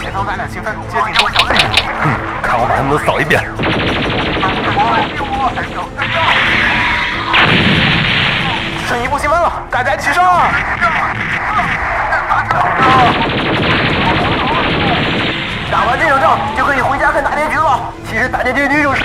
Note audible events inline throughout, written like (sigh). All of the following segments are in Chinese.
前方咱俩兴奋，接近小队。看我把他们都扫一遍。剩一步积分了，大家齐上！打完这场仗就可以回家看大结局了。其实大结局就是……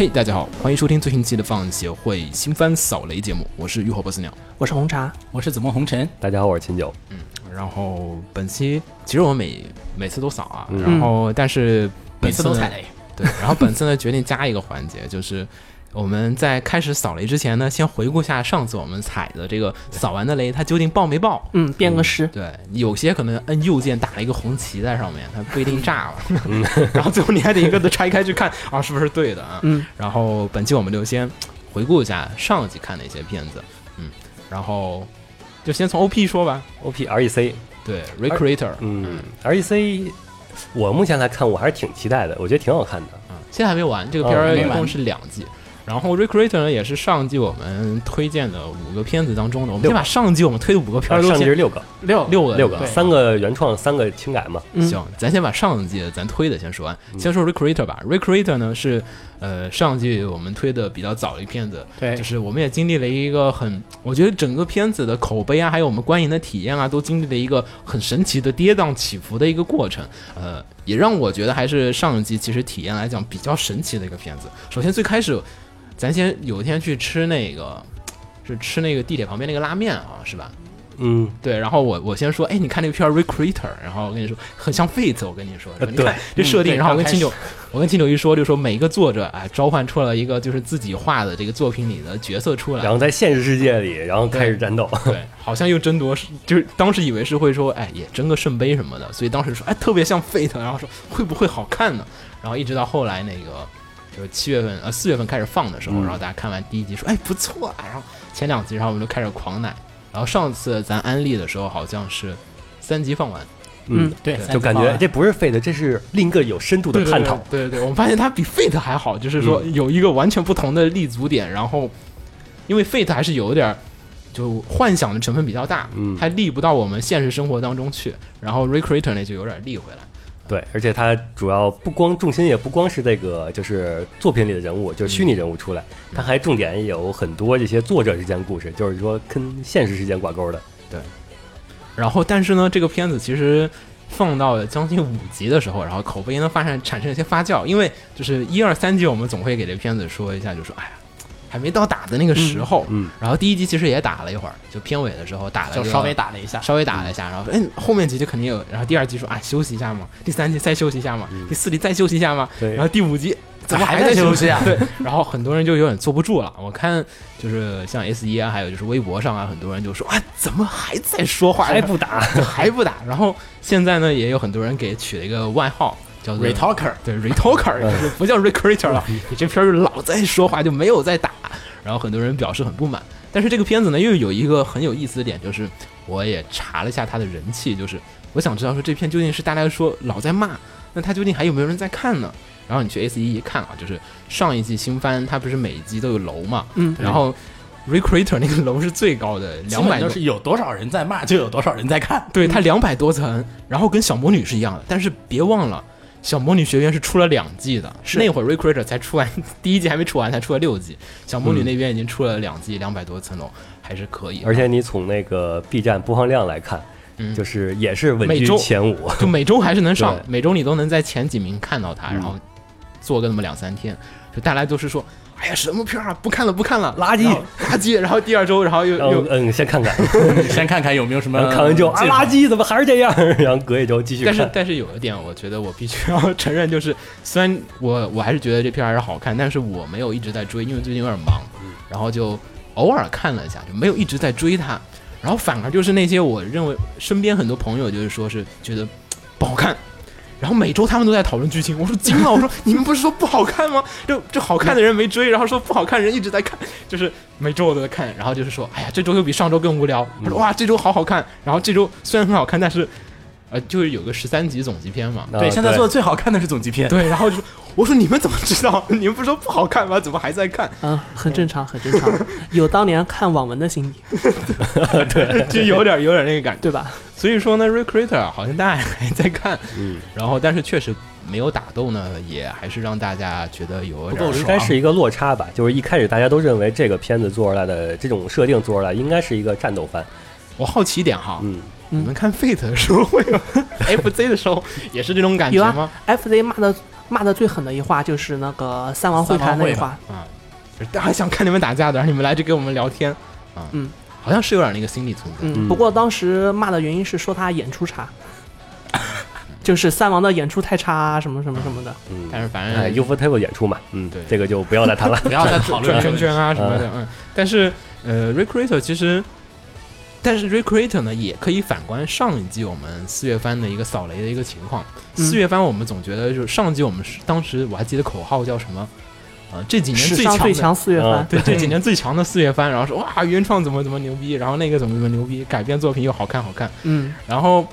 嘿，大家好，欢迎收听最新期的放映协会新番扫雷节目，我是浴火不死鸟。我是红茶，我是紫梦红尘。大家好，我是秦九。嗯然后本期其实我们每每次都扫啊，嗯然后但是每次都踩雷，对，然后本次呢决定加一个环节，就是我们在开始扫雷之前呢，先回顾下上次我们踩的这个扫完的雷，它究竟爆没爆？嗯，变个诗，对，有些可能摁右键打了一个红旗在上面，它不一定炸了。(laughs) (laughs) 然后最后你还得一个个拆开去看啊，是不是对的啊？嗯。然后本期我们就先回顾一下上一集看的一些片子，嗯，然后就先从 OP 说吧。O P R E C，对，Recreator，嗯，R E C，我目前来看我还是挺期待的，我觉得挺好看的。嗯，现在还没完，这个片儿哦一共是两季。然后 Recreator 呢，也是上季我们推荐的五个片子当中的，我们先把上季我们推的五个片儿上季是六个，六六个六个，三个原创，三个轻改嘛。嗯行，咱先把上季咱推的先说完，先说 Recreator 吧。Recreator 呢是呃上季我们推的比较早的一片子，对就是我们也经历了一个很，我觉得整个片子的口碑啊，还有我们观影的体验啊，都经历了一个很神奇的跌宕起伏的一个过程。呃，也让我觉得还是上一季其实体验来讲比较神奇的一个片子。首先最开始，咱先有一天去吃那个。是吃那个地铁旁边那个拉面啊，是吧？嗯，对，然后我我先说，哎，你看那个片儿《Recreator》，然后我跟你说很像 Fate，我跟你说，呃你看这设定，嗯然后我跟刚开秦九，我跟秦九一说，就说每一个作者哎召唤出了一个就是自己画的这个作品里的角色出来，然后在现实世界里，然后开始战斗。对，好像又争夺，就是当时以为是会说，哎，也争个圣杯什么的，所以当时说，哎，特别像 Fate，然后说会不会好看呢？然后一直到后来那个就是七月份呃四月份开始放的时候，嗯然后大家看完第一集说，哎，不错啊，然后前两集，然后我们就开始狂奶，然后上次咱安利的时候好像是三集放完，嗯，对，就感觉这不是 Fate，这是另一个有深度的探讨。对对对，我们发现它比 Fate 还好，就是说有一个完全不同的立足点，然后因为 Fate 还是有点儿就幻想的成分比较大，嗯它立不到我们现实生活当中去，然后 Recreator 呢就有点立回来。对，而且它主要不光重心也不光是这个，就是作品里的人物，就是虚拟人物出来，它还重点有很多这些作者之间故事，就是说跟现实之间挂钩的。对然后，但是呢，这个片子其实放到将近五集的时候，然后口碑呢发生产生一些发酵，因为就是一二三集我们总会给这片子说一下，就说哎呀，还没到打的那个时候。嗯，然后第一集其实也打了一会儿，就片尾的时候打了就稍微打了一下，稍微打了一下，然后说，哎，后面集就肯定有，然后第二集说啊休息一下嘛，第三集再休息一下嘛，第四集再休息一下嘛，对然后第五集怎么还在休在休息啊 (laughs) 对，然后很多人就有点坐不住了。我看就是像 S 一啊，还有就是微博上啊，很多人就说啊，怎么还在说话，还不打，(laughs) 还不打？然后现在呢，也有很多人给取了一个外号。叫做 Retalker 对 retalker，就是不叫 recreator 了。你 (laughs) 这片儿老在说话，就没有在打。然后很多人表示很不满。但是这个片子呢，又有一个很有意思的点，就是我也查了一下它的人气，就是我想知道说这片究竟是大家说老在骂，那它究竟还有没有人在看呢？然后你去 S 一一看啊，就是上一季新番，它不是每一集都有楼嘛，嗯然后 recreator 那个楼是最高的，两百就，是有多少人在骂，就有多少人在看。对，它两百多层，然后跟小魔女是一样的，但是别忘了。小魔女学院是出了两季的，是那会儿 Recreator 才出完，(laughs) 第一季还没出完，才出了六季。小魔女嗯那边已经出了两季，两百多层楼，还是可以。而且你从那个 B 站播放量来看，嗯就是也是稳居前五。(laughs) 就每周还是能上，(laughs) 每周你都能在前几名看到它，嗯然后做个那么两三天，就大家都是说，哎呀什么片儿啊，不看了不看了，垃圾垃圾。然后第二周，然后又然后又，嗯，先看看，(laughs) 先看看有没有什么看完之后啊，垃圾怎么还是这样？(laughs) 然后隔一周继续看。但是但是有一点，我觉得我必须要承认，就是 (laughs) 虽然我我还是觉得这片儿还是好看，但是我没有一直在追，因为最近有点忙，然后就偶尔看了一下，就没有一直在追它。然后反而就是那些我认为身边很多朋友就是说是觉得不好看。然后每周他们都在讨论剧情，我说惊了，我说你们不是说不好看吗？就就好看的人没追，然后说不好看的人一直在看，就是每周我都在看，然后就是说，哎呀，这周又比上周更无聊。他说哇，这周好好看，然后这周虽然很好看，但是呃，就是有个十三集总集篇嘛，啊对，现在做的最好看的是总集篇，对，然后就说我说你们怎么知道？(laughs) 你们不是说不好看吗？怎么还在看？嗯，很正常，很正常，有当年看网文的心理，(laughs) 对 (laughs) 就有点有点那个感觉。对吧？所以说呢，Recreator 好像大家还在看，嗯，然后但是确实没有打斗呢，也还是让大家觉得有不够点应该是一个落差吧。就是一开始大家都认为这个片子做出来的这种设定做出来应该是一个战斗番，我好奇一点哈，嗯，你们看 Fate 的时候会有 (laughs) FZ 的时候也是这种感觉有啊吗？FZ 骂的骂的最狠的一话就是那个三王会谈那一话，啊，就是大家想看你们打架的，让你们来这跟我们聊天啊，嗯，好像是有点那个心理存在。嗯，嗯不过当时骂的原因是说他演出差，(laughs) 就是三王的演出太差啊，什么什么什么的。嗯，但是反正哎 u f o table 演出嘛，嗯，对这个就不要再谈了。不要再 (laughs) 讨论转圈。圈啊什么的，嗯。但是呃，Recreator 其实，但是 Recreator 呢也可以反观上一季我们四月番的一个扫雷的一个情况。嗯。四月番我们总觉得就是上季我们是当时我还记得口号叫什么？呃，这几年最强最强四月番。嗯，对，这几年最强的四月番，然后说哇原创怎么怎么牛逼，然后那个怎么怎么牛逼，改编作品又好看好看，嗯，然后，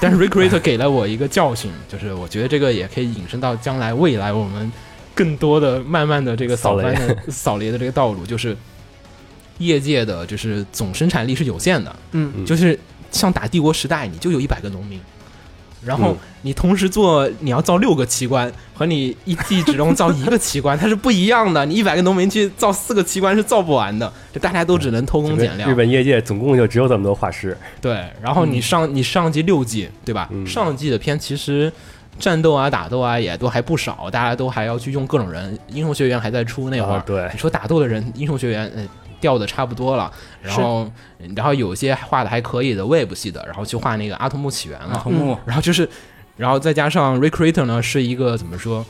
但是 Recreator 给了我一个教训，就是我觉得这个也可以引申到将来未来我们更多的慢慢的这个扫雷。的扫雷的这个道路，就是业界的就是总生产力是有限的，嗯嗯就是像打帝国时代，你就有一百个农民。然后嗯你同时做，你要造六个奇观，和你一季只能造一个奇观，它是不一样的。(laughs) 你一百个农民去造四个奇观是造不完的，就大家都只能偷工减料。日本业界总共就只有这么多画师，对，然后你上、你上季六季对吧？嗯上季的片其实战斗啊、打斗啊也都还不少，大家都还要去用各种人。英雄学员还在出那会儿，啊对你说打斗的人，英雄学院呃调的差不多了，然后然后有些画的还可以的 Web 系的，然后去画那个阿童木起源了，然后就是，然后再加上 Recreator 呢是一个怎么说？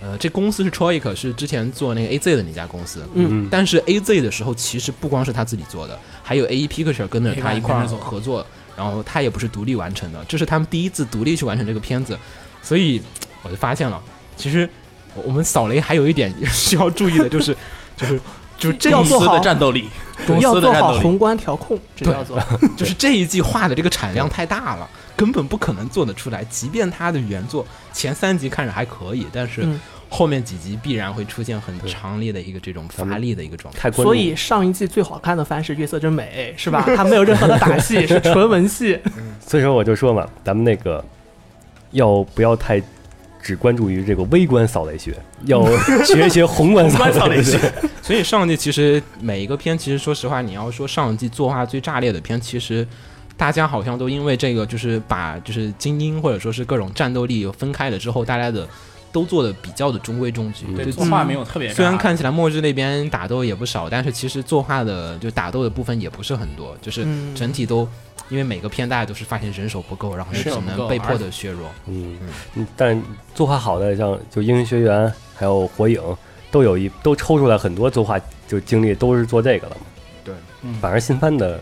呃，这公司是 Troic，是之前做那个 AZ 的那家公司。嗯但是 AZ 的时候，其实不光是他自己做的，还有 AE Picture 跟着他一块儿合作，然后他也不是独立完成的，这是他们第一次独立去完成这个片子，所以我就发现了，其实我们扫雷还有一点 (laughs) 需要注意的，就是就是就是这一要做好公司的战斗力，公 (laughs) 要司的战斗力。做好宏观调控，这叫做。(laughs) 就是这一季画的这个产量太大了，根本不可能做得出来。即便他的原作前三集看着还可以，但是嗯后面几集必然会出现很强烈的一个这种乏力的一个状态。所以上一季最好看的番是《月色真美》，是吧？它没有任何的打戏，是纯文戏。(laughs) 所以说我就说嘛，咱们那个要不要太只关注于这个微观扫雷学，(laughs) 要学一学宏观扫雷学。(laughs) 所以上季其实每一个片，其实说实话，你要说上季作画最炸裂的片，其实大家好像都因为这个，就是把就是精英或者说是各种战斗力分开了之后，大家的都做的比较的中规中矩。嗯对，就作画没有特别。虽然看起来末日那边打斗也不少，但是其实作画的就打斗的部分也不是很多，就是嗯整体都。因为每个片大家都是发现人手不够，然后只人手不够能被迫的削弱。嗯，嗯但作画好的像就英雄学员还有火影都有一都抽出来很多作画就经历都是做这个了嘛。对，嗯反而新番的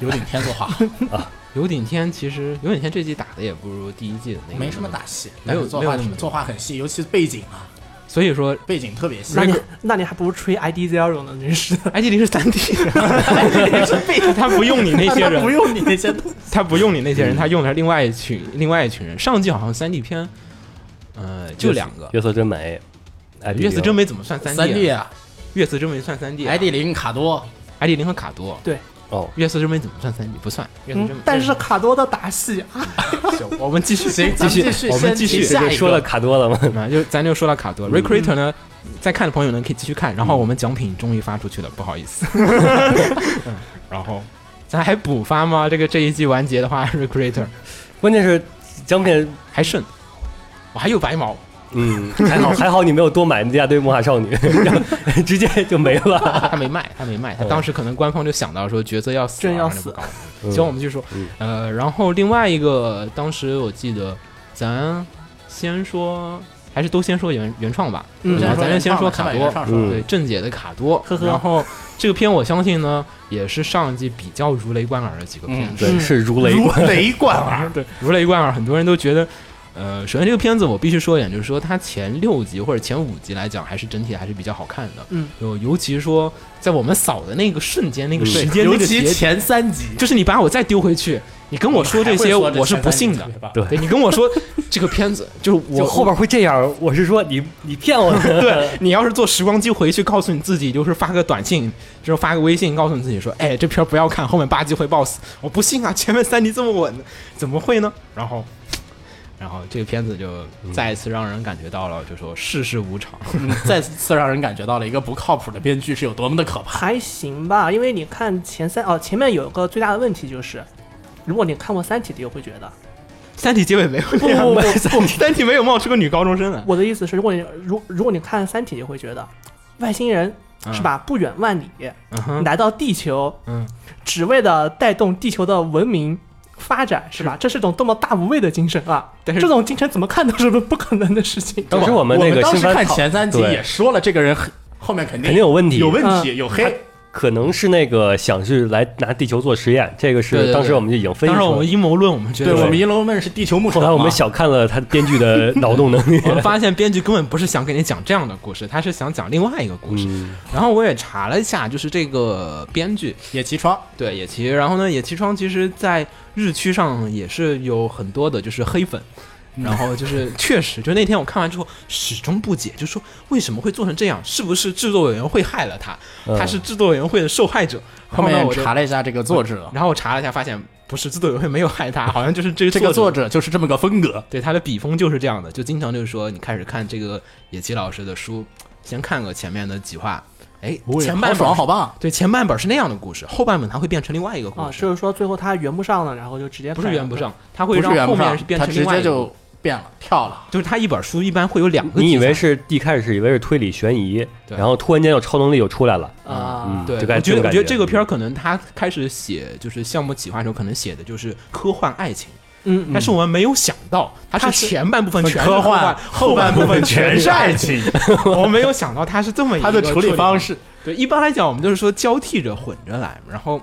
有顶天作画 (laughs) 有顶天其实有顶天这季打的也不如第一季的那个没什么打戏，没有但是作画没有那么作画很细，尤其是背景啊，所以说背景特别细。那你那你还不如吹 ID Zero 呢，真是的。(laughs) ID 零是三 D，(laughs) 他不用你那些人，(laughs) 不用你那些他不用你那些人，他用的是另外一群另外一群人。上季好像三 D 片，呃，就两个。月色真美，哎，月色真美怎么算三三 D 啊？啊月色真美算三 D 啊，ID 零卡多，ID 零和卡多。哦，月色之门怎么算三 D？不算。月色之门，，嗯但是卡多的打戏啊，(laughs) 行我们继续，行继续继续，我们继续。(laughs) 下一个这就说了卡多了嘛，那，就咱就说到卡多嗯 Recreator 呢，在看的朋友呢可以继续看，然后我们奖品终于发出去了，不好意思。(laughs) 嗯然后咱还补发吗？这个这一季完结的话，Recreator 关键是奖品还剩，我还有白毛，嗯，还好 (laughs) 还好你没有多买那一大堆魔法少女，然 (laughs) 后直接就没了。他没卖，他没卖，他当时可能官方就想到说角色要死，真要死。行，我们继续说，呃，然后另外一个，当时我记得咱先说，还是都先说原原创吧，嗯然后咱就先说卡多，嗯对正解的卡多，呵呵。然后这个片我相信呢，也是上一季比较如雷贯耳的几个片子，对，是如雷如。雷贯耳。(laughs) 对，如雷贯耳，很多人都觉得。呃，首先这个片子我必须说一点，就是说它前六集或者前五集来讲，还是整体还是比较好看的。嗯，就尤其说在我们扫的那个瞬间、那个时间、那尤其个节点，前三集，就是你把我再丢回去，你跟我说这些，我是不信的。对对你跟我说这个片子就是我就后边会这样，我是说你你骗我呢。(laughs) 对你要是坐时光机回去，告诉你自己，就是发个短信，就是发个微信，告诉你自己说，哎，这片儿不要看，后面八集会爆死。我不信啊，前面三集这么稳，怎么会呢？然后，然后这个片子就再一次让人感觉到了，就说世事无常。(laughs) 嗯再次让人感觉到了一个不靠谱的编剧是有多么的可怕。还行吧，因为你看前三哦，前面有个最大的问题就是，如果你看过《三体》的，又会觉得，三体结尾没有这样不不不三体三体没有冒出个女高中生来。我的意思是，如果你如如果你看《三体》，就会觉得外星人是吧，不远万里嗯，来到地球，嗯，只为了带动地球的文明发展，是吧？这是种多么大无畏的精神啊！但是这种精神怎么看都是不可能的事情。(laughs) 当时我们那个当时看新番讨前三集对也说了，这个人很后面肯定肯定有问题有问题，有黑。可能是那个想是来拿地球做实验，这个是当时我们就已经分析出来当时我们阴谋论，我们觉得对我们阴谋论是地球牧场，后来我们小看了他编剧的 (laughs) 脑洞能力。我们发现编剧根本不是想给你讲这样的故事，他是想讲另外一个故事。嗯，然后我也查了一下，就是这个编剧野崎窗，对野崎，然后呢，野崎窗其实在日区上也是有很多的就是黑粉。然后就是 (laughs) 确实，就那天我看完之后始终不解，就说为什么会做成这样？是不是制作委员会害了他？嗯他是制作委员会的受害者。后面我查了一下这个作者，然后我查了一下，发现不是制作委员会没有害他，好像就是这个这个作者者就是这么个风格。对他的笔锋就是这样的，就经常就是说，你开始看这个野崎老师的书，先看个前面的几话，哎，前半本爽好棒，对前半本是那样的故事，后半本它会变成另外一个故啊，事，就是说最后他圆不上了，然后就直接不是圆不上，他会让后面是，变成另外一个，接就变了，跳了。就是他一本书一般会有两个，你以为？是一开始是以为是推理悬疑，然后突然间有超能力就出来了，啊嗯，对，我觉得感觉这个片儿可能他开始写就是项目企划的时候，可能写的就是科幻爱情，嗯，但是我们没有想到，它它是是前半部分全是科幻幻，后半部分全是爱情。情，(laughs) 我没有想到它是这么一个他的处理方式。对，一般来讲，我们就是说交替着混着来，然后。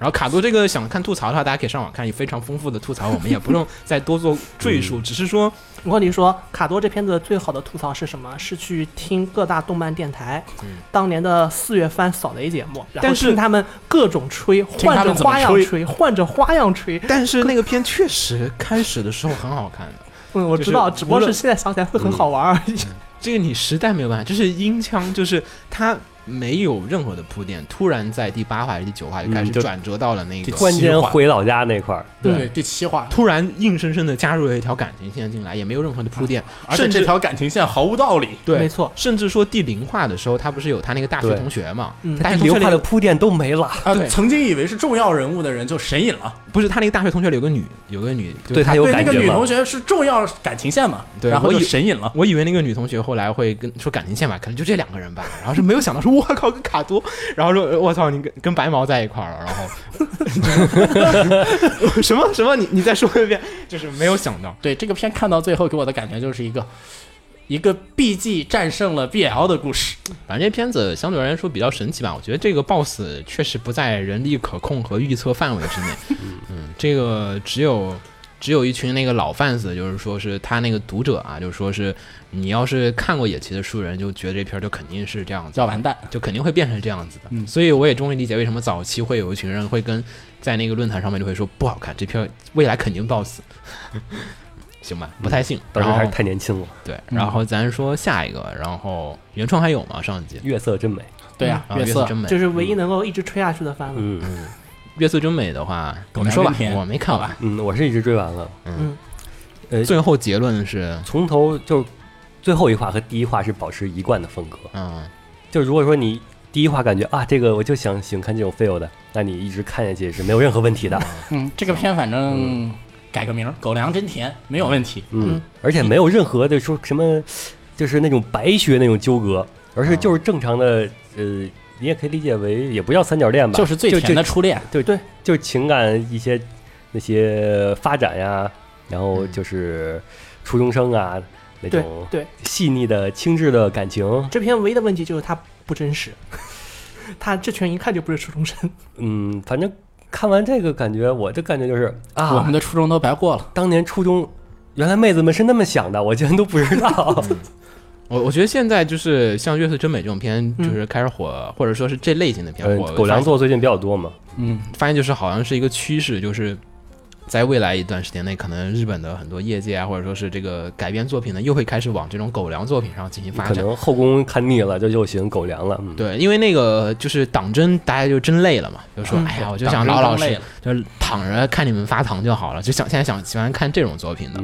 然后卡多这个想看吐槽的话，大家可以上网看，有非常丰富的吐槽，我们也不用 (laughs) 再多做赘述，只是说，我跟你说，卡多这片子最好的吐槽是什么？是去听各大动漫电台、当年的四月番扫雷节目，然后但是听他们各种吹，换着花样吹，换着花样吹。(laughs) 但是那个片确实开始的时候很好看的，(laughs) 嗯，我就是知道，只不过是现在想起来会很好玩而已。这个你实在没有办法，就是音腔，就是它没有任何的铺垫，突然在第八话还是第九话就开始转折到了那个突然间回老家那块儿，对，第七话，突然硬生生的加入了一条感情线进来，也没有任何的铺垫，而且甚至这条感情线毫无道理。对，没错甚至说第零话的时候，他不是有他那个大学同学嘛？嗯大学同学里流派的铺垫都没了。曾经以为是重要人物的人就神隐了。不是他那个大学同学里有个女，有个女，就是对他有对，那个女同学是重要感情线嘛，然后就对我以神隐了。我以为那个女同学后来会跟说感情线吧，可能就这两个人吧，(laughs) 然后是没有想到说我靠跟卡多，然后说我操你跟跟白毛在一块儿了，然后。(laughs) 什么什么你你再说一遍，就是没有想到，对这个片看到最后，给我的感觉就是一个一个 BG 战胜了 BL 的故事。反正这片子相对而言说比较神奇吧，我觉得这个 BOSS 确实不在人力可控和预测范围之内，(laughs) 嗯，这个只有。只有一群那个老 fans，就是说是他那个读者啊，就是说是你要是看过野崎的书人，就觉得这片儿就肯定是这样子，要完蛋，就肯定会变成这样子的。所以我也终于理解为什么早期会有一群人会跟在那个论坛上面就会说不好看，这片未来肯定爆死。行吧，不太信。当时还是太年轻了，对，然后咱说下一个，然后原创还有吗？上一集月色真美。对呀、啊，月色真美，就是唯一能够一直吹下去的番了。嗯月色真美的话，(laughs) 我们说吧我没看完。嗯，我是一直追完了，嗯，呃，最后结论是，从头就最后一话和第一话是保持一贯的风格。嗯，就如果说你第一话感觉啊，这个我就想喜欢看这种 feel 的，那你一直看下去是没有任何问题的。嗯，这个片反正改个名儿，狗粮真甜，没有问题。嗯，而且没有任何的说什么，就是那种白学那种纠葛，而是就是正常的，呃，你也可以理解为也不叫三角恋吧，就是最甜的初恋，对对，就是情感一些那些发展呀，然后嗯。就是初中生啊那种对，细腻的轻质的感情，这篇唯一的问题就是它不真实，(laughs) 他这群人一看就不是初中生。嗯，反正看完这个感觉，我的感觉就是啊，我们的初中都白过了。当年初中原来妹子们是那么想的，我竟然都不知道。(laughs) 我我觉得现在就是像《月色真美》这种片，嗯就是开始火，或者说是这类型的片呃火。狗粮做最近比较多嘛，嗯，发现就是好像是一个趋势，就是在未来一段时间内，可能日本的很多业界啊，或者说是这个改编作品呢，又会开始往这种狗粮作品上进行发展。可能后宫看腻了，就又行狗粮了。嗯，对，因为那个就是党争，大家就真累了嘛，就说、嗯哎呀，我就想老老实争刚累了，就是躺着看你们发糖就好了，就想现在想喜欢看这种作品的。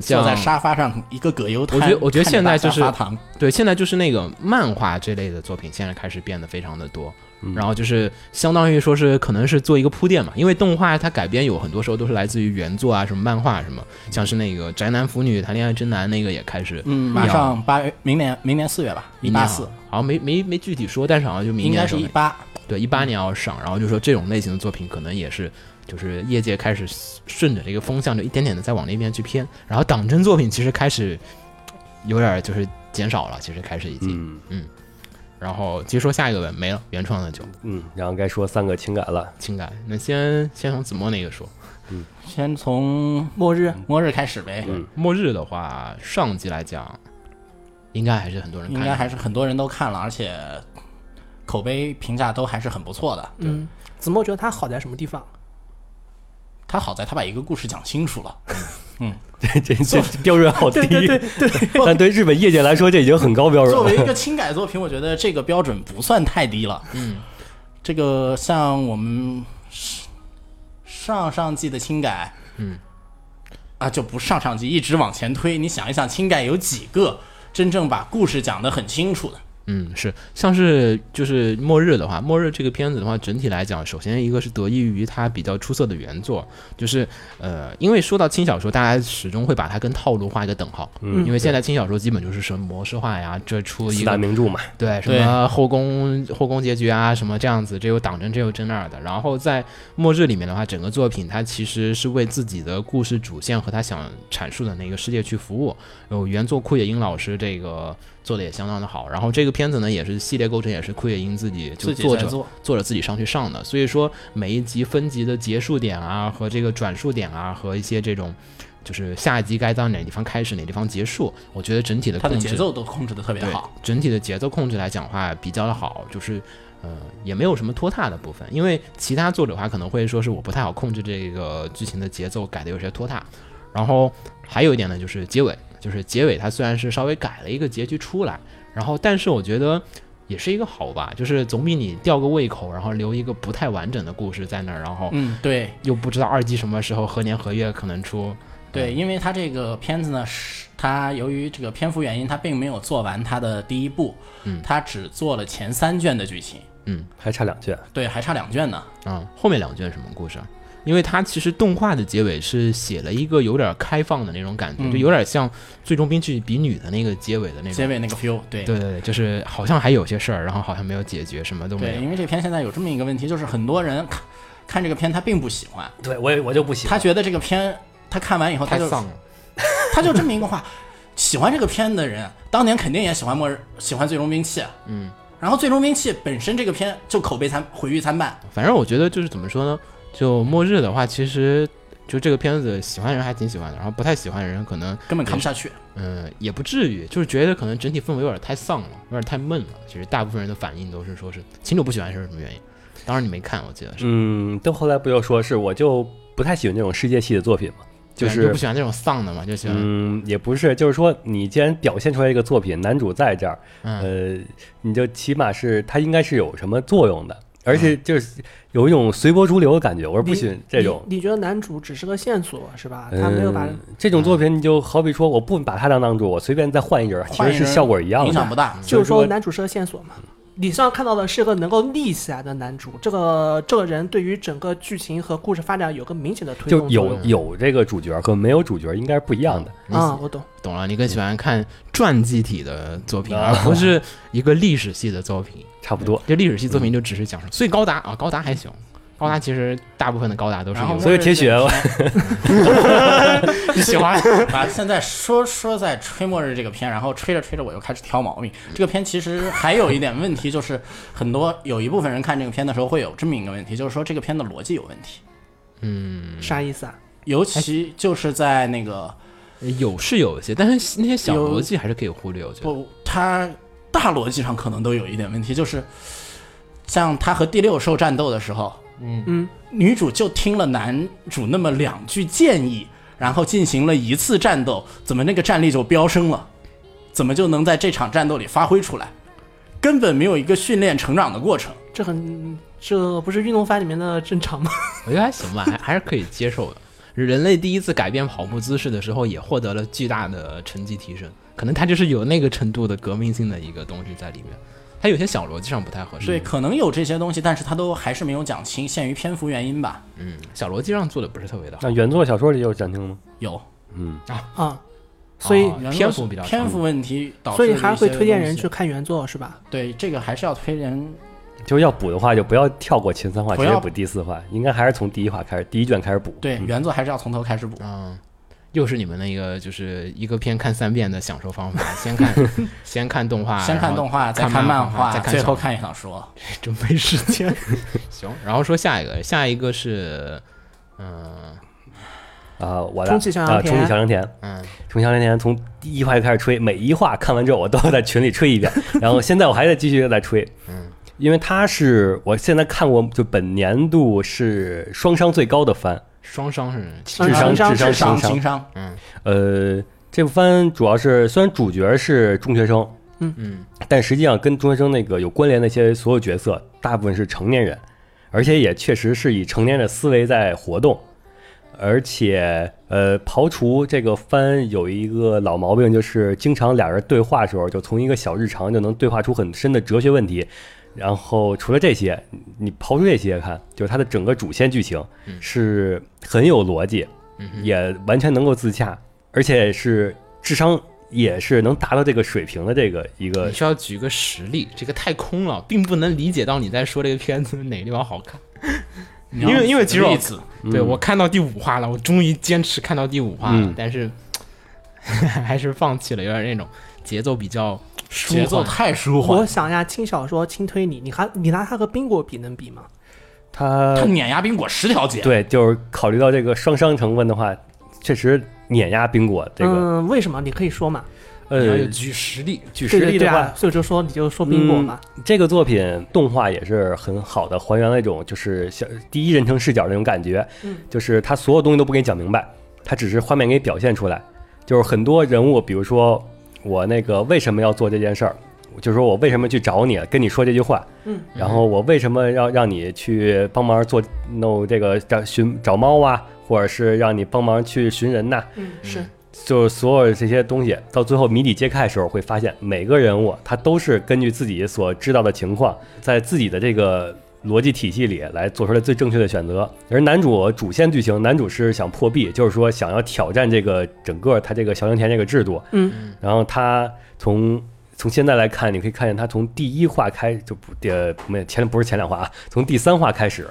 坐在沙发上一个葛优瘫，我觉得我觉得现在就是象发糖，对，现在就是那个漫画这类的作品，现在开始变得非常的多。嗯。然后就是相当于说是可能是做一个铺垫嘛，因为动画它改编有很多时候都是来自于原作啊，什么漫画什么，像是那个宅男腐女谈恋爱真男那个也开始，嗯，马上八月，明年明年四月吧，一明年。好八四，好像没没没具体说，但是好像就明年应该是一八。对一八年要上，然后就说这种类型的作品可能也是。就是业界开始顺着这个风向，就一点点的在往那边去偏，然后党争作品其实开始有点就是减少了，其实开始已经，嗯然后继续说下一个呗，没了，原创的就嗯，然后该说三个情感了。情感。那先先从子墨那个说，嗯先从末日，末日开始呗，嗯末日的话，上集来讲，应该还是很多人看的，应该还是很多人都看了，而且口碑评价都还是很不错的。嗯，子墨觉得他好在什么地方？他好在他把一个故事讲清楚了，(laughs) 这这这标准好低，对对对对，(laughs) 但对日本业界来说，这已经很高标准了。作为一个轻改作品，我觉得这个标准不算太低了。嗯，这个像我们上上季的轻改，嗯，啊，就不上上季，一直往前推。你想一想，轻改有几个真正把故事讲得很清楚的？嗯，是像是就是末日的话，末日这个片子的话，整体来讲，首先一个是得益于它比较出色的原作，就是呃，因为说到轻小说，大家始终会把它跟套路画一个等号，嗯因为现在轻小说基本就是什么模式化呀，这出一四大个名著嘛，对什么后宫后宫结局啊，什么这样子，这有党争，这有争那儿的。然后在末日里面的话，整个作品它其实是为自己的故事主线和他想阐述的那个世界去服务。有原作库野英老师这个做的也相当的好，然后这个片子呢也是系列构成也是库野英自己就作者作者自己上去上的，所以说每一集分集的结束点啊和这个转述点啊和一些这种。就是下一集该到哪地方开始，哪地方结束，我觉得整体的控制他的节奏都控制的特别好。整体的节奏控制来讲的话比较的好，就是呃也没有什么拖沓的部分，因为其他作者的话可能会说是我不太好控制这个剧情的节奏，改的有些拖沓。然后还有一点呢，就是结尾，就是结尾它虽然是稍微改了一个结局出来，然后但是我觉得。也是一个好吧，就是总比你吊个胃口，然后留一个不太完整的故事在那儿，然后嗯，对又不知道二季什么时候何年何月可能出。对，因为它这个片子呢，是它由于这个篇幅原因，它并没有做完它的第一部，嗯它只做了前三卷的剧情，嗯还差两卷。对，还差两卷呢。嗯、后面两卷什么故事啊？因为它其实动画的结尾是写了一个有点开放的那种感觉，嗯就有点像《最终兵器比女》的那个结尾的那种。结尾那个 feel，对对对对，就是好像还有些事儿，然后好像没有解决，什么都没对，有。因为这片现在有这么一个问题，就是很多人看看这个片他并不喜欢，对我也我就不喜欢。他觉得这个片他看完以后他就丧了，(laughs) 他就这么一个话，喜欢这个片的人，当年肯定也喜欢末日，喜欢最终兵器，嗯，然后最终兵器本身这个片就口碑参毁誉参半，反正我觉得就是怎么说呢，就末日的话，其实就这个片子喜欢人还挺喜欢的，然后不太喜欢的人可能根本看不下去。嗯也不至于，就是觉得可能整体氛围有点太丧了，有点太闷了。其实大部分人的反应都是说是秦主不喜欢是什么原因？当时你没看，我记得是。嗯，但后来不就说是我就不太喜欢这种世界系的作品嘛，就对是不喜欢这种丧的嘛，就喜欢嗯，也不是，就是说你既然表现出来一个作品，男主在这儿，嗯呃，你就起码是他应该是有什么作用的，而且嗯就是有一种随波逐流的感觉，我是不喜欢这种。你，你觉得男主只是个线索是吧？他没有把嗯、这种作品，你就好比说，我不把他当男主，我随便再换一人，其实是效果一样的。影响不大。就是说说男主是个线索嘛。你上看到的是个能够立起来的男主，这个这个人对于整个剧情和故事发展有个明显的推就有。有这个主角和没有主角应该是不一样的。啊，我懂。懂了，你更喜欢看传记体的作品，啊而不是一个历史系的作品。差不多。就历史系作品就只是讲述，所以高达啊，高达还行，高达其实大部分的高达都是所以铁血我 (laughs) 你喜欢？(laughs) 啊现在说说在吹末日这个片，然后吹着吹着我又开始挑毛病。这个片其实还有一点问题，就是很多有一部分人看这个片的时候会有这么一个问题，就是说这个片的逻辑有问题，嗯。啥意思啊？尤其就是在那个有是有一些，但是那些小逻辑还是可以忽略。我觉得。不，它大逻辑上可能都有一点问题，就是像他和第六兽战斗的时候，嗯嗯，女主就听了男主那么两句建议，然后进行了一次战斗，怎么那个战力就飙升了？怎么就能在这场战斗里发挥出来？根本没有一个训练成长的过程。这很这不是运动番里面的正常吗？(laughs) 我觉得还行吧，还还是可以接受的。人类第一次改变跑步姿势的时候，也获得了巨大的成绩提升，可能它就是有那个程度的革命性的一个东西在里面。它有些小逻辑上不太合适，对，可能有这些东西，但是他都还是没有讲清，限于篇幅原因吧。嗯，小逻辑上做的不是特别的好。那原作小说里有讲清吗？有，嗯，啊啊，所以、哦篇幅比较篇幅问题导致所以还会推荐人去看原作是吧？对这个还是要推人就是要补的话，就不要跳过前三话，直接补第四话，应该还是从第一话开始，第一卷开始补。对嗯。原作还是要从头开始补。嗯，又是你们那个就是一个片看三遍的享受方法，(laughs) 先看先看动画，先看动画，(laughs) 再看漫画，再看小说。最后看小说。(laughs) 真没时间。行，然后说下一个，下一个是，嗯啊，我的啊，田重启小良田，嗯，重启小良田从第一话就开始吹，每一话看完之后我都要在群里吹一遍，然后现在我还在继续在吹，嗯，因为它是我现在看过就本年度是双商最高的番，双商是智商情商智商情商、情情商，呃，这部番主要是虽然主角是中学生，嗯。嗯。但实际上跟中学生那个有关联的一些所有角色，大部分是成年人，而且也确实是以成年人的思维在活动。而且，呃，刨除这个番有一个老毛病，就是经常俩人对话的时候，就从一个小日常就能对话出很深的哲学问题。然后除了这些，你刨出这些看，就是它的整个主线剧情是很有逻辑，嗯也完全能够自洽，而且是智商也是能达到这个水平的这个一个你需要举个实例，这个太空了，并不能理解到你在说这个片子哪个地方好看。(laughs) 因为因为其实我例子对我看到第五话了，我终于坚持看到第五话了，嗯。但是 (laughs) 还是放弃了，有点那种节奏比较舒节奏。太舒缓我，想一下，轻小说、轻推理，你还你拿它和冰果比能比吗？它它碾压冰果十条街。对，就是考虑到这个双商成分的话，确实碾压冰果这个、嗯，为什么？你可以说嘛。呃举实例，举实例的话，对对啊，所以就说你就说冰果嘛。这个作品动画也是很好的还原了一种就是小第一人称视角那种感觉，嗯就是它所有东西都不给你讲明白，它只是画面给你表现出来，就是很多人物，比如说我那个为什么要做这件事儿。就是说我为什么去找你，跟你说这句话，嗯，然后我为什么要让你去帮忙做弄这个找寻找猫啊，或者是让你帮忙去寻人呐、嗯，是。就是所有这些东西，到最后谜底揭开的时候，会发现每个人物他都是根据自己所知道的情况，在自己的这个逻辑体系里来做出来最正确的选择。而男主主线剧情，男主是想破壁，就是说想要挑战这个整个他这个小良田这个制度。嗯，然后他从从现在来看，你可以看见他从第一话开就不呃没前不是前两话啊，从第三话开始，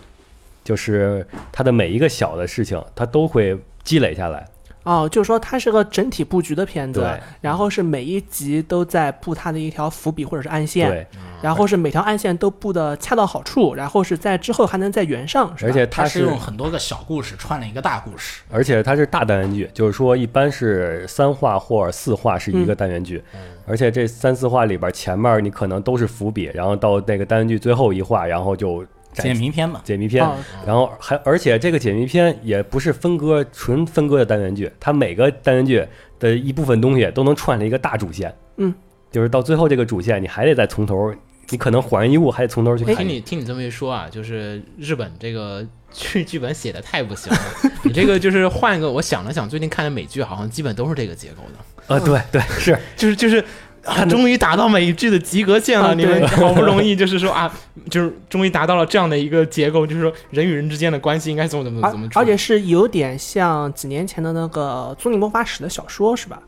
就是他的每一个小的事情，他都会积累下来。哦，就是说它是个整体布局的片子对，然后是每一集都在布它的一条伏笔或者是暗线，对，然后是每条暗线都布的恰到好处，然后是在之后还能再圆上，而且他他是用很多个小故事串了一个大故事。而且它是大单元剧，就是说一般是三话或者四话是一个单元剧，而且这三四话里边前面你可能都是伏笔，然后到那个单元剧最后一话，然后就展解谜篇嘛，解谜篇，哦然后还而且这个解谜篇也不是分割纯分割的单元剧，它每个单元剧的一部分东西都能串成一个大主线，嗯，就是到最后这个主线你还得再从头，你可能恍然一悟，还得从头去看听。你听你这么一说啊，就是日本这个剧剧本写的太不行了。你这个就是换一个，我想了想，最近看的美剧好像基本都是这个结构的，啊，对对是，就是就是。啊，终于达到美剧的及格线了，啊你们好不容易就是说啊，就是终于达到了这样的一个结构，就是说人与人之间的关系应该怎么怎么怎么，而且是有点像几年前的那个《租赁魔法史》的小说是吧？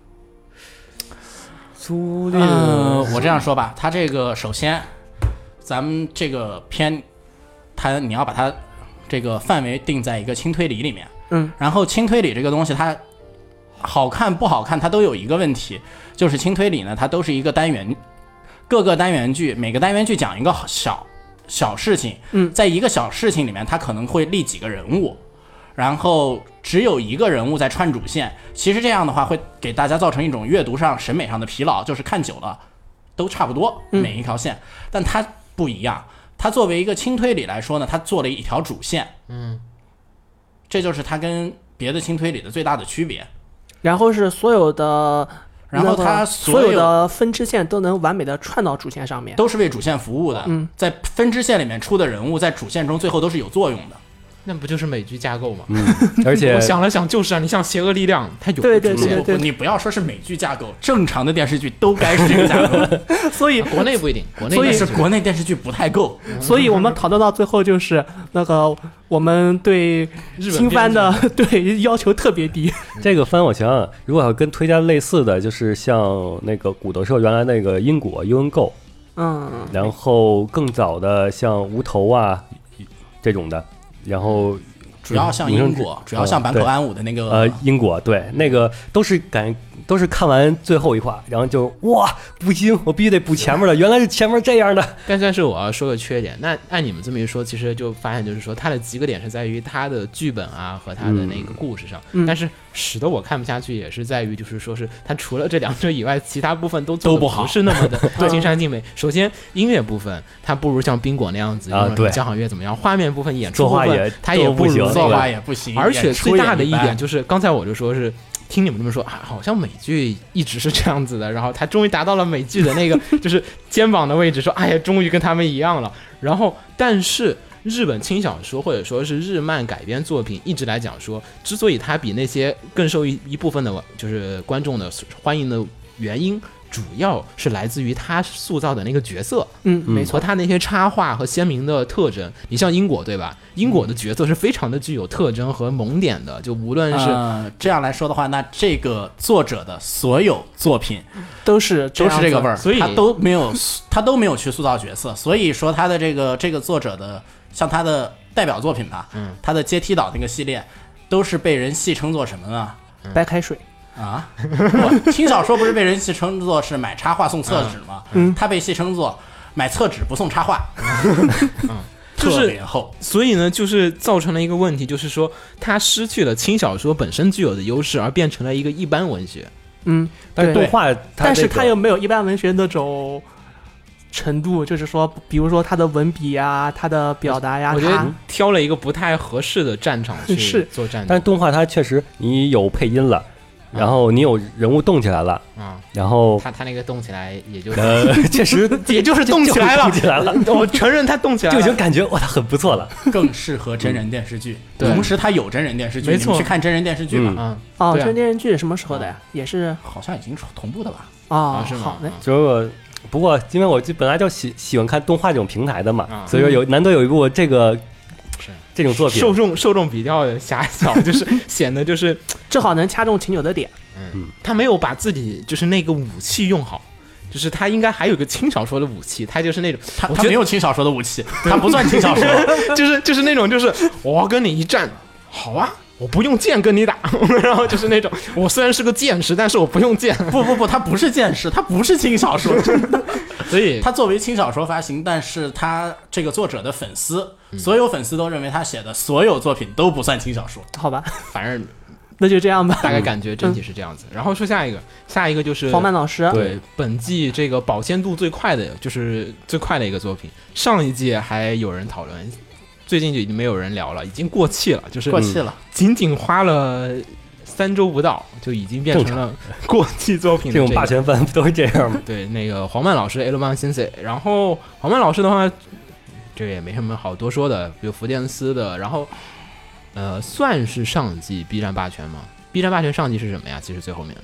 租赁，我这样说吧，它这个首先，咱们这个片，它你要把它这个范围定在一个轻推理里面，嗯，然后轻推理这个东西它好看不好看，它都有一个问题，就是轻推理呢，它都是一个单元，各个单元剧，每个单元剧讲一个小小事情，嗯在一个小事情里面，它可能会立几个人物，然后只有一个人物在串主线。其实这样的话会给大家造成一种阅读上、审美上的疲劳，就是看久了都差不多嗯每一条线，但它不一样。它作为一个轻推理来说呢，它做了一条主线，嗯，这就是它跟别的轻推理的最大的区别。然后是所有的，然后它所有的分支线都能完美的串到主线上面。都是为主线服务的，嗯，在分支线里面出的人物，在主线中最后都是有作用的。那不就是美剧架构吗？而且 (laughs) 我想了想，就是啊，你像邪恶力量，它有对对主线。不不，你不要说是美剧架构，正常的电视剧都该是这个架构，(laughs) 所以，国内不一定，国内所以但是国内电视剧不太够。所以我们讨论到最后就是那个我们对新番的对要求特别低。(laughs) 这个番我想想，如果要跟推荐类似的，就是像那个古德社原来那个因果 U N Go，嗯，然后更早的像无头啊这种的，然后主要像英国，主要像坂口安吾的那个呃英国对那个都是感都是看完最后一话，然后就哇不行，我必须得补前面的，原来是前面这样的。但但是我要说个缺点，那按你们这么一说，其实就发现就是说它的几个点是在于它的剧本啊和它的那个故事上，嗯但是使得我看不下去也是在于就是说是它除了这两者以外，其他部分都都不好是那么的 (laughs) 尽善尽美。首先音乐部分它不如像冰果那样子，啊对交响乐怎么样？画面部分、演出部分作画也它也不行如作画也不行，而且最大的一点就是，刚才我就说是听你们这么说啊，好像美剧一直是这样子的，然后他终于达到了美剧的那个就是肩膀的位置，说哎呀，终于跟他们一样了。然后，但是日本轻小说或者说是日漫改编作品，一直来讲说，之所以它比那些更受一一部分的就是观众的欢迎的原因。主要是来自于他塑造的那个角色，嗯，没错，和他那些插画和鲜明的特征。你像英国对吧？英国的角色是非常的具有特征和萌点的，就无论是、呃，这样来说的话，那这个作者的所有作品 (laughs) 都是都是这个味儿，所以他都没有他都没有去塑造角色，所以说他的这个这个作者的像他的代表作品吧，嗯，他的阶梯岛那个系列都是被人戏称作什么呢？白开水。啊，不轻小说不是被人戏称作是买插画送厕纸吗？嗯他被戏称作买厕纸不送插画，就是 (laughs) 特别厚。所以呢，就是造成了一个问题，就是说它失去了轻小说本身具有的优势，而变成了一个一般文学。嗯，但是动画，但是它它又没有一般文学那种程度，就是说，比如说他的文笔呀、他的表达呀，我觉得挑了一个不太合适的战场去 (laughs) 是。做战斗。但是动画它确实你有配音了，然后你有人物动起来了，嗯，然后他他那个动起来也就呃，(laughs) (laughs) 确实也就是动起来了，动起来了，我承认他动起来了，就已经感觉哇，他很不错了。更适合真人电视剧。对。同时他有真人电视剧，没错。你们去看真人电视剧吧，嗯。哦，对啊。这电视剧什么时候的呀？也是。好像已经同步的吧？哦，是吗？好的，就是我，不过因为我就本来就喜喜欢看动画这种平台的嘛，啊所以说有难得有一部这个是这种作品，受众受众比较狭小，就是显得就是 (laughs) 正好能掐中秦九的点。他没有把自己就是那个武器用好，就是他应该还有个轻小说的武器，他就是那种他没有轻小说的武器，(laughs) 他不算轻小说。(laughs) 就是就是那种就是我要跟你一战，好啊。我不用剑跟你打，(laughs) 然后就是那种，我虽然是个剑士，但是我不用剑，不不不，他不是剑士，他不是轻小说，(laughs) 所以他作为轻小说发行，但是他这个作者的粉丝，嗯所有粉丝都认为他写的所有作品都不算轻小说。好吧，反正那就这样吧。大概感觉整体是这样子。然后说下一个，下一个就是黄曼老师，对本季这个保鲜度最快的，就是最快的一个作品。上一季还有人讨论，最近就已经没有人聊了，已经过气了。就是过气了，仅仅花了三周不到，就已经变成了过气作品的这种霸权番不都是这样吗？对，那个黄曼老师先生，然后黄曼老师的话，这也没什么好多说的，比如福建斯的，然后呃，算是上季 B 站霸权吗？B 站霸权上季是什么呀？其实最后面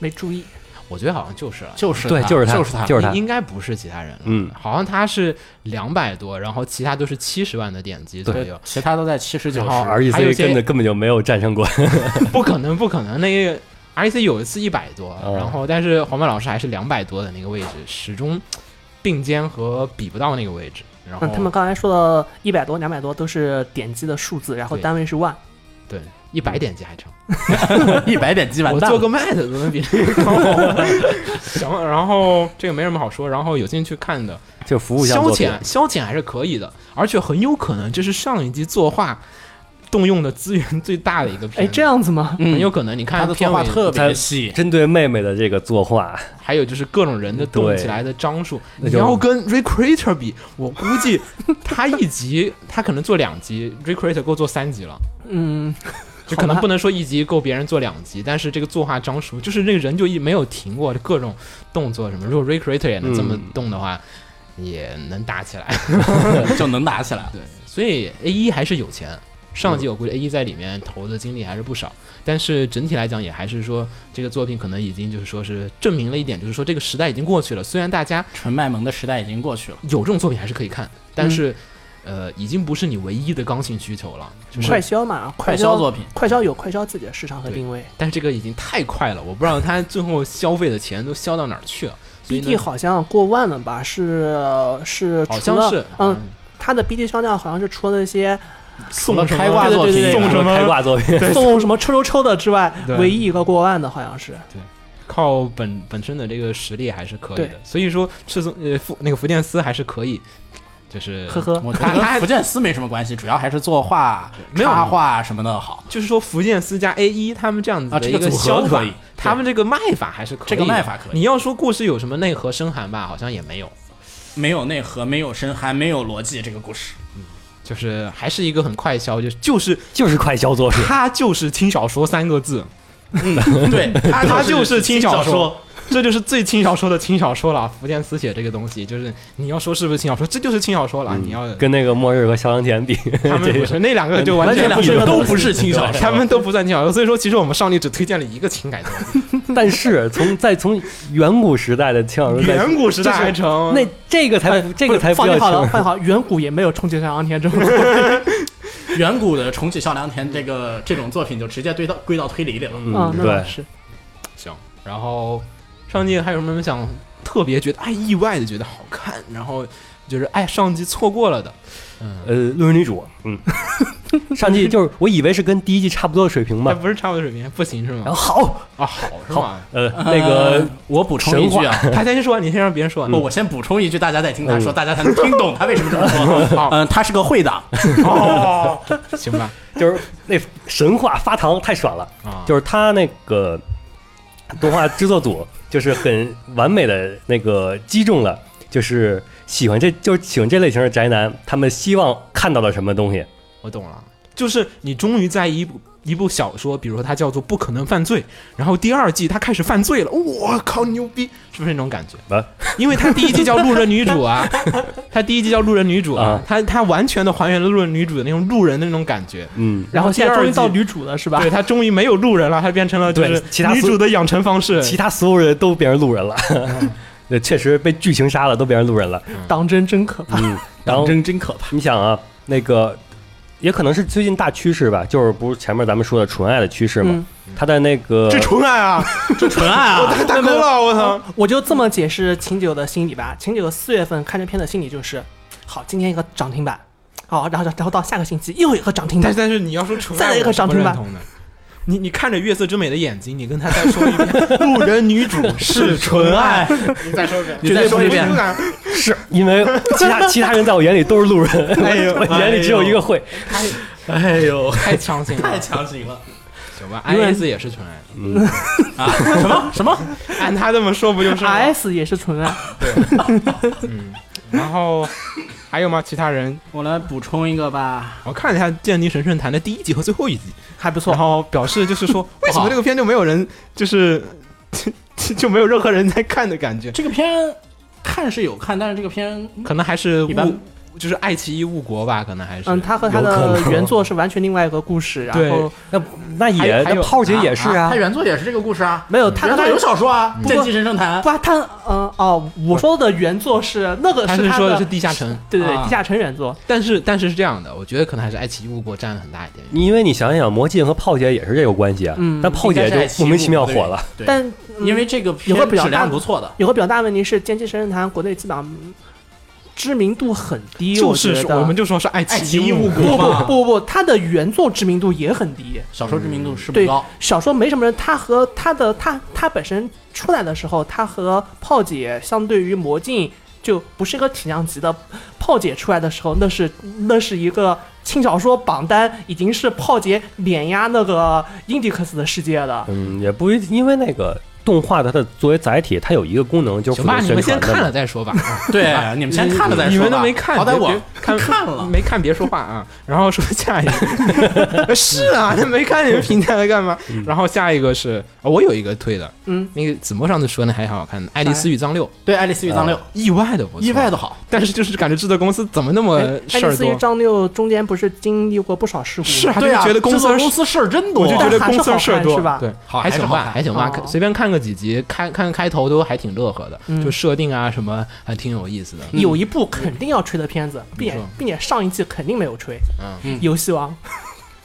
没注意。我觉得好像就是了。就是他对就是他就是他，就是他应应该不是其他人了，嗯好像他是两百多，然后其他都是七十万的点击左右，其他都在七十九然后十。还有 REC 些根本根本就没有战胜过，(laughs) 不可能，不可能。那个 REC 有一次一百多，哦然后但是黄曼老师还是两百多的那个位置，始终并肩和比不到那个位置。然后嗯，他们刚才说的一百多、两百多都是点击的数字，然后单位是万。对一百点击还成，(laughs) 一百点击完蛋。我做个麦的怎么比这个高？(laughs) 行，然后这个没什么好说，然后有兴趣看的就服务项消遣，消遣还是可以的，而且很有可能这是上一季作画动用的资源最大的一个片哎，这样子吗？很有可能，你看他的作画特别细，针对妹妹的这个作画，还有就是各种人的动起来的张数，你要跟 Recreator 比，我估计他一集他可能做两集，Recreator 够做三集了。嗯，就可能不能说一集够别人做两集，但是这个作画张数，就是那个人就一没有停过各种动作什么。如果 Recreator 也能这么嗯动的话，也能打起来。(laughs) 就能打起来。对，所以 A 一还是有钱。上季我估计 A 一在里面投的精力还是不少，但是整体来讲也还是说这个作品可能已经就是说是证明了一点，就是说这个时代已经过去了。虽然大家纯卖萌的时代已经过去了。有这种作品还是可以看，但是、呃，已经不是你唯一的刚性需求了。就是快销嘛，快消消作品，快销有快销自己的市场和定位。但是这个已经太快了，我不知道他最后消费的钱都消到哪儿去了。BD，好像过万了吧？是是，除了好像是嗯，，他的 BD 销量好像是除了那些送了什么开挂作品，送什么开挂作品，送什么抽抽抽的之外，唯一一个过万的好像是。对靠本本身的这个实力还是可以的。所以说，赤松呃福那个福建斯还是可以，就是呵呵，我觉他他得福建斯没什么关系，主要还是作画、没有插画什么的好。就是说福建斯加 A 一他们这样子的一啊这个组合可以，他们这个卖法还是可以的。这个卖法可以你要说故事有什么内核深含吧，好像也没有，没有内核，没有深含，没有逻辑，这个故事就是还是一个很快消，就就是就是快消作品。它就是轻小说三个字，嗯对，它它就是轻小小说，这就是最轻小说的轻小说了。福建斯写这个东西，就是你要说是不是轻小说，这就是轻小说了。你要跟那个末日和萧良田比，他们不是那两个就完全两不是个都不是轻小说，他们都不算轻小说，所以说其实我们上帝只推荐了一个情感作品，(laughs) 但是从在从远古时代的轻小说远古时代还成那这个才不这个才放心好了，放心好，远古也没有《重启上阳天》这么。远古的重启笑良田这个这种作品就直接归到归到推理里了。嗯对是。行。然后上季还有什么想特别觉得哎意外的觉得好看，然后就是哎上季错过了的，嗯。呃，路人女主，嗯，(laughs) 上季就是我以为是跟第一季差不多的水平嘛，那不是差不多水平，不行是吗？然后好，啊好是吗？呃，那个呃我补充一句啊，(laughs) 他先说，你先让别人说。完。不，我先补充一句，大家再听他说，嗯。大家才能听懂他为什么这么说。(laughs) 嗯，他是个会党，哦，行吧，就是那神话发糖太爽了，啊，就是他那个动画制作组就是很完美的那个击中了，就是喜欢这就是喜欢这类型的宅男，他们希望看到了什么东西。我懂了，就是你终于在一部一部小说，比如说它叫做《不可能犯罪》，然后第二季他开始犯罪了，我靠牛逼，是不是那种感觉？啊，因为他第一季叫路人女主啊，(laughs) 他第一季叫路人女主啊啊，他他完全的还原了路人女主的那种路人的那种感觉。嗯，然后现在终于到女主了，是吧对？他终于没有路人了，他变成了就是对其他女主的养成方式。其他所有人都变成路人了，(laughs) 对，确实被剧情杀了，都变成路人了。当真真可怕。嗯，然后真真可怕。你想啊，那个也可能是最近大趋势吧，就是不是前面咱们说的纯爱的趋势嘛？嗯他在那个这纯爱啊，(laughs) 这纯爱啊！(laughs) 太大哥了，我操！我就这么解释秦九的心理吧。秦九四月份看这片的心理就是，好，今天一个涨停板，好，然后然后到下个星期又一个涨停板但是，但是你要说纯爱，再来一个我是不涨停板认同的。你你看着月色之美的眼睛，你跟他再说一遍，(laughs) 路人女主是纯爱，(laughs) 你再说一遍，你再说一遍是因为其他其他人在我眼里都是路人，哎呦 (laughs) 我眼里只有一个会。哎呦，太强行了，太强行了行吧？IS 也是纯爱，嗯，啊！什么什么？按他这么说不就是吗？S 也是纯爱，对。嗯然后还有吗？其他人？我来补充一个吧。我看了一下《剑灵神圣坛》的第一集和最后一集，还不错然。后表示就是说，(laughs) 为什么这个片就没有人，就是 (laughs) 就没有任何人在看的感觉？这个片看是有看，但是这个片可能还是一般物就是爱奇艺误国吧，可能还是。嗯，他和他的原作是完全另外一个故事，然后那那也还有炮姐也是啊。他，原作也是这个故事啊，没有他他原作有小说啊，不《剑姬神圣坛》不，他嗯哦，我说的原作是那个他他是说的是地下城，对对地下城原作，但是但是是这样的，我觉得可能还是爱奇艺误国占了很大一点。因为你想想，魔镜和炮姐也是这个关系啊，嗯但炮姐就莫名其妙火了。对，但嗯因为这个有个比较不错的，有个比较大问题是，《剑姬神圣坛》国内基本上嗯知名度很低，就是我我们就说是爱爱奇艺不不不不，它的原作知名度也很低。小说知名度是不对高。小说没什么人，它和它的它它本身出来的时候，它和炮姐相对于魔镜就不是一个体量级的。炮姐出来的时候，那是那是一个轻小说榜单，已经是炮姐碾压那个 Indix 的世界了。嗯，也不一因为那个动画它的作为载体，它有一个功能就是行吧，你们先看了。再说吧。(laughs) 对，你们先看了再说吧。你们都没看，好歹我看看了。没看别说话啊。然后说下一个，(laughs) (laughs) 是啊，那没看你们评价它干嘛？然后下一个是，哦我有一个推的，嗯，那个子墨上次说那还好看的《爱丽丝与藏六》，对《爱丽丝与藏六》意外的不错，意外的好，但是就是感觉制作公司怎么那么事儿多？丽丝与张六中间不是经历过不少事故吗？是啊，对啊，觉得公司制作公司事儿真多，我就觉得但是公司事儿多是吧对，好还行吧，还行吧，随便看个几集，看看开头都还挺乐呵的，嗯。就设定啊什么还挺有意思的。有一部肯定要吹的片子，并且并且上一季肯定没有吹，嗯，游戏王。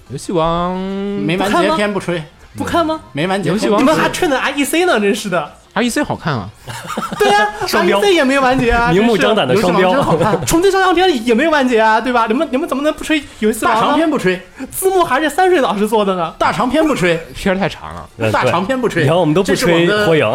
游戏王没完结不吹，不看吗？没完结游戏王篇不吹你们还吹的 IEC 呢，真是的。REC 好看啊，(laughs) 对 (laughs) 呀双标，IEC 也没完结啊，(laughs) 明目张胆的双标真好看，重庆上上天也没完结啊，对吧？你们你们怎么能不吹游戏大长？篇不吹，字幕还是三水老师做的呢。大长篇不吹，片儿太长了。大长篇不吹。然后我们都不吹火影，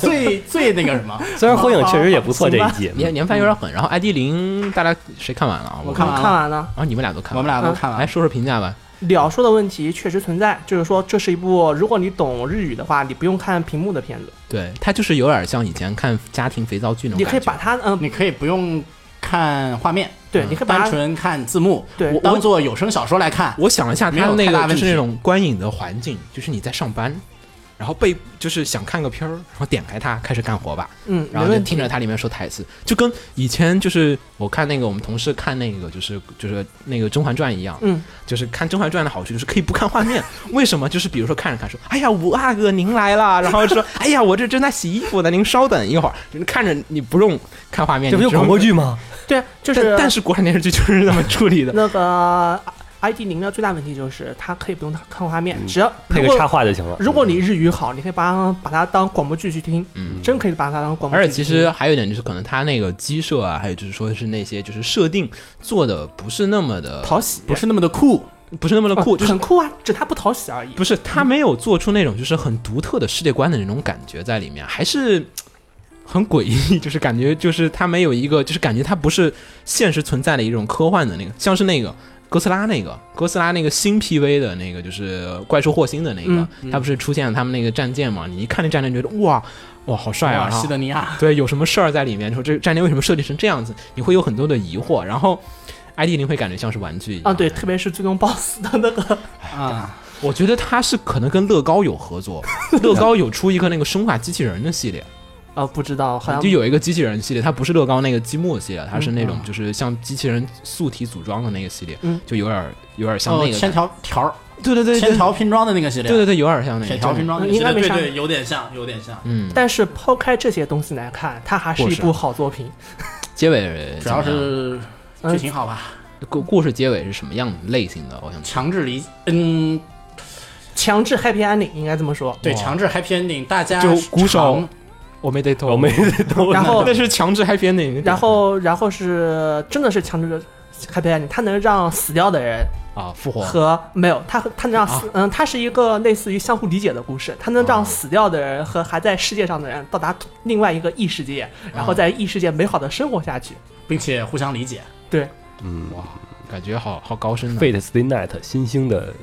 最最那个什么，虽然火影确实也不错这一季，年年番有点狠，然后 ID 零大家谁看完了啊？我看完了看完了，啊，你们俩都看我完了，们俩都看完了。来说说评价吧。了说的问题确实存在，就是说这是一部如果你懂日语的话，你不用看屏幕的片子，对，它就是有点像以前看家庭肥皂剧那种你感觉。可以把它嗯，你可以不用看画面，对，嗯你可以把它纯看字幕，对当做有声小说来看。我想了一下，没有那太大问题个就是那种观影的环境，就是你在上班，然后被就是想看个片儿，然后点开它开始干活吧，嗯，然后就听着它里面说台词，就跟以前就是我看那个我们同事看那个就是就是那个《甄嬛传》一样，嗯，就是看《甄嬛传》的好处就是可以不看画面，(laughs) 为什么？就是比如说看着看说，哎呀五阿哥您来了，然后说，哎呀我这正在洗衣服呢，您稍等一会儿，就是看着你不用看画面，这不就广播剧吗？对，就但是但是国产电视剧就是这么处理的，那个 ID 零的最大问题就是它可以不用看画面，只要配个插画就行了。如果你日语好，你可以把它把它当广播剧去听，嗯。真可以把它当广播而剧而。且其实还有一点就是，可能它那个机设啊，还有就是说是那些就是设定做的不是那么的讨喜，不是那么的酷，不是那么的酷，就很酷啊，只是它不讨喜而已。不是他没有做出那种就是很独特的世界观的那种感觉在里面，还是很诡异，(laughs) 就是感觉就是他没有一个，就是感觉他不是现实存在的一种科幻的那个，像是那个。哥斯拉那个，哥斯拉那个新 PV 的那个，就是怪兽霍星的那个，嗯他不是出现了他们那个战舰嘛？你一看那战舰，觉得哇哇好帅啊！哇然后西德尼亚，对，有什么事儿在里面？说这战舰为什么设计成这样子？你会有很多的疑惑。然后 ID 零会感觉像是玩具一样啊，对，特别是最终 BOSS 的那个，啊，(laughs) 我觉得他是可能跟乐高有合作，(laughs) 乐高有出一个那个生化机器人的系列，呃，不知道，好像就有一个机器人系列，它不是乐高那个积木系列，它是那种嗯就是像机器人素体组装的那个系列，嗯。就有点有点像哦那，个千。条条儿，对对对对。千条拼装的那个系列，对对对，有点像那个千条拼装那个系列，应该没啥对对，有点像，有点像。嗯，但是抛开这些东西来看，它还是一部好作品。(laughs) 结尾主要是嗯。剧情好吧，故故事结尾是什么样类型的？我想强制离，嗯，强制 happy ending 应该这么说。对，强制 happy ending，大家就鼓手常我没得偷，我没得偷 (laughs) 然后那是强制 happy ending，然后，然后是真的是强制 happy ending，它能让死掉的人啊复活和没有，它它能让死，嗯，它是一个类似于相互理解的故事，它能让死掉的人和还在世界上的人到达另外一个异世界，然后在异世界美好的生活下去。并且互相理解。对，嗯哇感觉好好高深的。，Fate Stay Night 新兴的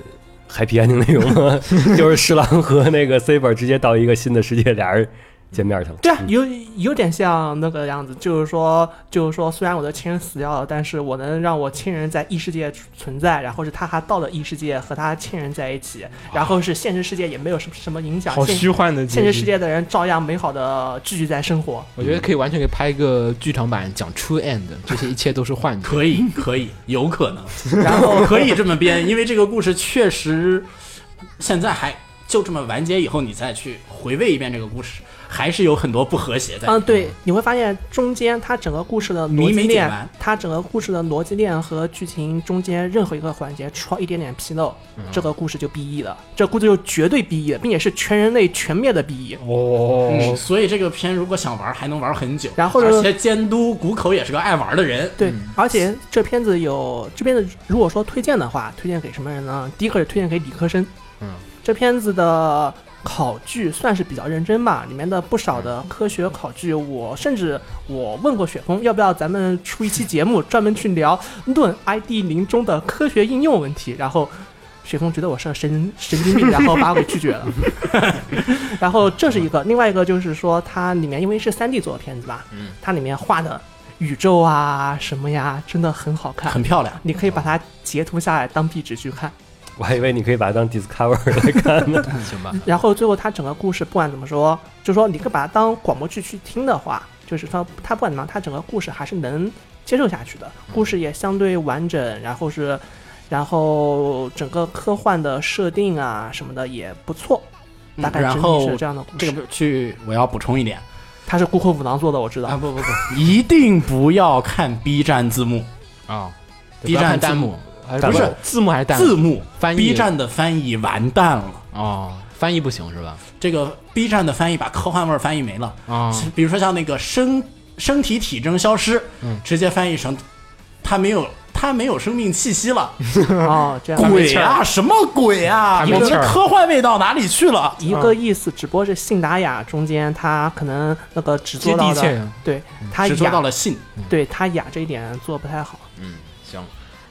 Happy Ending 内容吗？(laughs) 就是侍郎和那个 Saber 直接到一个新的世界，俩人见面去了。对啊，有有点像那个样子，就是说，就是说，虽然我的亲人死掉了，但是我能让我亲人在异世界存在，然后是他还到了异世界和他亲人在一起，然后是现实世界也没有什么什么影响，好现虚幻的现实世界的人照样美好的继续在生活。我觉得可以完全可以拍一个剧场版讲 True End，这些一切都是幻觉。可以，(laughs) 可以，有可能，然后可以这么编，因为这个故事确实现在还就这么完结以后，你再去回味一遍这个故事，还是有很多不和谐的。嗯，对，你会发现中间它整个故事的逻辑链它整个故事的逻辑链和剧情中间任何一个环节出一点点纰漏，嗯这个故事就 BE 了，这故事就绝对 BE 了，并且是全人类全灭的 BE。哦嗯，所以这个片如果想玩，还能玩很久。然后呢而且监督谷口也是个爱玩的人，对，而且这片子有这片子，如果说推荐的话，推荐给什么人呢？第一个是推荐给理科生，嗯，这片子的考据算是比较认真吧，里面的不少的科学考据，我甚至我问过雪峰，要不要咱们出一期节目专门去聊论 ID 零中的科学应用问题，然后。雪峰觉得我是个神神经病，然后把我给拒绝了。(laughs) 然后这是一个，另外一个就是说，它里面因为是三 D 做的片子吧，嗯，它里面画的宇宙啊什么呀，真的很好看很，漂亮。你可以把它截图下来当壁纸去看。我还以为你可以把它当 Discover 来看呢。(laughs) 行吧，然后最后它整个故事不管怎么说，就是说你可以把它当广播剧去听的话，就是说它不管怎么样，它整个故事还是能接受下去的，故事也相对完整，然后是，然后整个科幻的设定啊什么的也不错，大概整体然后是这样的故事。这个去我要补充一点他是顾客五郎做的，我知道。啊，不不不，一定不要看 B 站字幕，啊 B 不要站字幕不是字幕还是弹幕字幕翻译 B 站的翻译完蛋了。哦，翻译不行是吧？这个 B 站的翻译把科幻味儿翻译没了，啊，比如说像那个身身体体征消失，嗯直接翻译成他没有他没有生命气息了，(laughs) 哦，这样鬼啊，什么鬼啊！你们还没气儿的科幻味道哪里去了？一个意思，只不过是信达雅中间他可能那个只接做到的，地气儿。对他只做到，了信，对他雅这一点做不太好。嗯，行。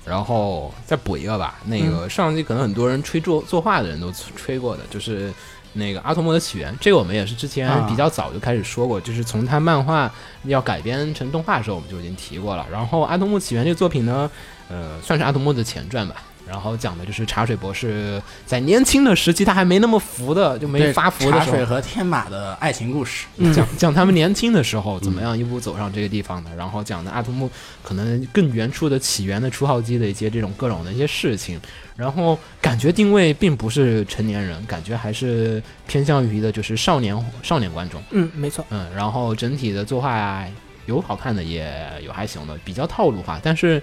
然后再补一个吧，那个上季可能很多人吹作作画的人都吹过的，就是那个《阿童木的起源》，这个我们也是之前啊比较早就开始说过，就是从他漫画要改编成动画的时候，我们就已经提过了。然后《阿童木起源》这个作品呢，呃，算是阿童木的前传吧。然后讲的就是茶水博士在年轻的时期，他还没那么服的，就没发福的时候。茶水，和天马的爱情故事，嗯。讲。讲他们年轻的时候怎么样一步走上这个地方的，然后讲的阿童木可能更原初的起源的初号机的一些这种各种的一些事情，然后感觉定位并不是成年人，感觉还是偏向于的就是少年少年观众，嗯，没错。嗯，然后整体的作画啊、有好看的也有还行的，比较套路化，但是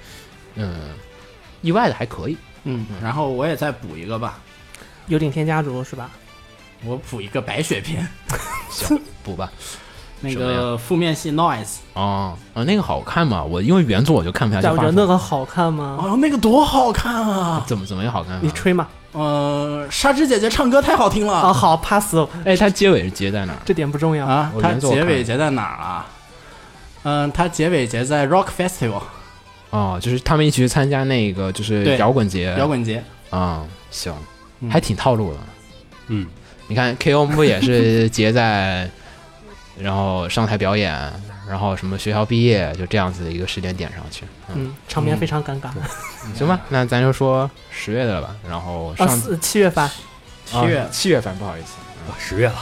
嗯，意外的还可以，嗯，然后我也再补一个吧，有顶天家族是吧？我补一个白雪篇，(laughs) 行补吧。(laughs) 那个负面系 Noise，哦，啊，那个好看吗？我因为原作我就看不下去但我，觉得那个好看吗？哦，那个多好看啊！怎么怎么也好看、啊？你吹嘛？呃，沙织姐姐唱歌太好听了啊，了好 pass，哦哎，它结尾是结在哪儿？这点不重要。啊！它结尾结在哪儿啊？嗯，它结尾结在 Rock Festival 哦，就是他们一起去参加那个就是摇滚节，摇滚节，啊、行，嗯。还挺套路的。嗯，你看 KO 不也是 (laughs) 结在，然后上台表演，然后什么学校毕业，就这样子的一个时间点上去。嗯，嗯，场面非常尴尬。行吧，那咱就说十月的了吧。然后啊，上四七月份，七月。啊七月份，不好意思，哇十月了，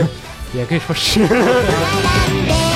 (laughs) 也可以说是。(laughs)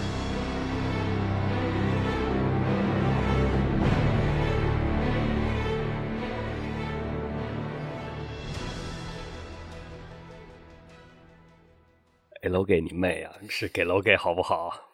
楼给你妹啊，是给楼给好不好？